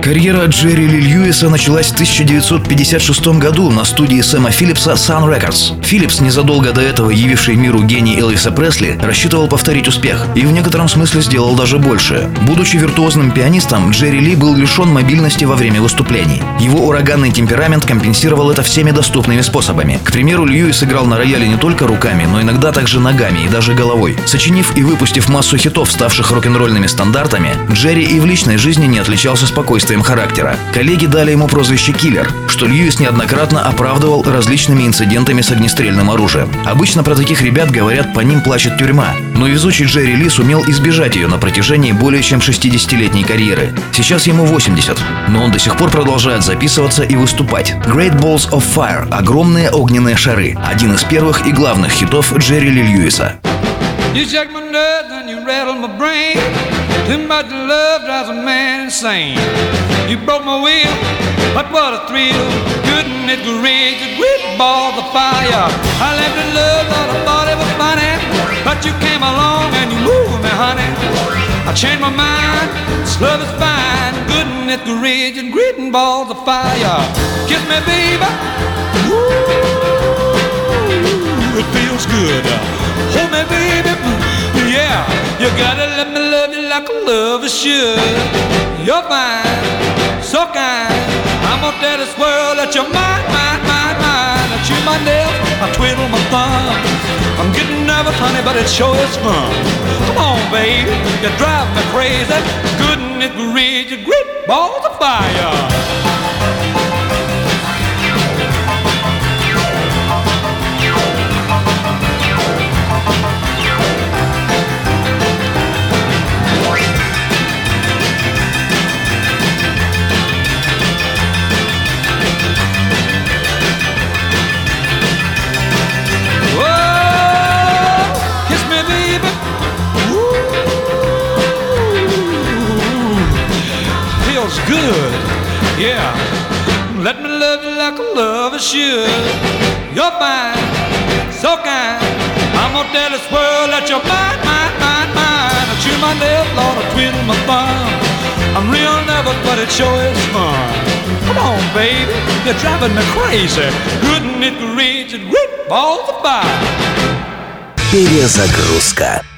Карьера Джерри Ли Льюиса началась в 1956 году на студии Сэма Филлипса Sun Records. Филлипс, незадолго до этого явивший миру гений Элвиса Пресли, рассчитывал повторить успех и в некотором смысле сделал даже больше. Будучи виртуозным пианистом, Джерри Ли был лишен мобильности во время выступлений. Его ураганный темперамент компенсировал это всеми доступными способами. К примеру, Льюис играл на рояле не только руками, но иногда также ногами и даже головой. Сочинив и выпустив массу хитов, ставших рок-н-ролльными стандартами, Джерри и в личной жизни не отличался спокойствием спокойствием характера. Коллеги дали ему прозвище «Киллер», что Льюис неоднократно оправдывал различными инцидентами с огнестрельным оружием. Обычно про таких ребят говорят «по ним плачет тюрьма», но везучий Джерри Ли сумел избежать ее на протяжении более чем 60-летней карьеры. Сейчас ему 80, но он до сих пор продолжает записываться и выступать. Great Balls of Fire – огромные огненные шары – один из первых и главных хитов Джерри Ли Льюиса. You check my nerves and you rattle my brain. Too much love drives a man insane. You broke my will, but what a thrill. Goodness gracious, great ball of fire. I left in love, thought I thought it was funny. But you came along and you moved me, honey. I changed my mind, this love is fine. Goodness gracious, great balls of fire. Kiss me, baby. Ooh, it feels good. Like a lover should. You're fine, so kind. I'm gonna tell this world that you're mine, mine, mine, mine. I chew my nails, I twiddle my thumb. I'm getting nervous, honey, but it sure is fun. Come on, baby, you drive me crazy. Goodness gracious, great balls of fire. feels good. Yeah. Let me love you like a lover should. You're fine, so kind. I'm gonna tell this world that you're mine, mine, mine, mine. I chew my nails, Lord, I twiddle my thumb. I'm real nervous, but it sure is fun. Come on, baby, you're driving me crazy. Couldn't it reach it? Great balls of fire. Перезагрузка.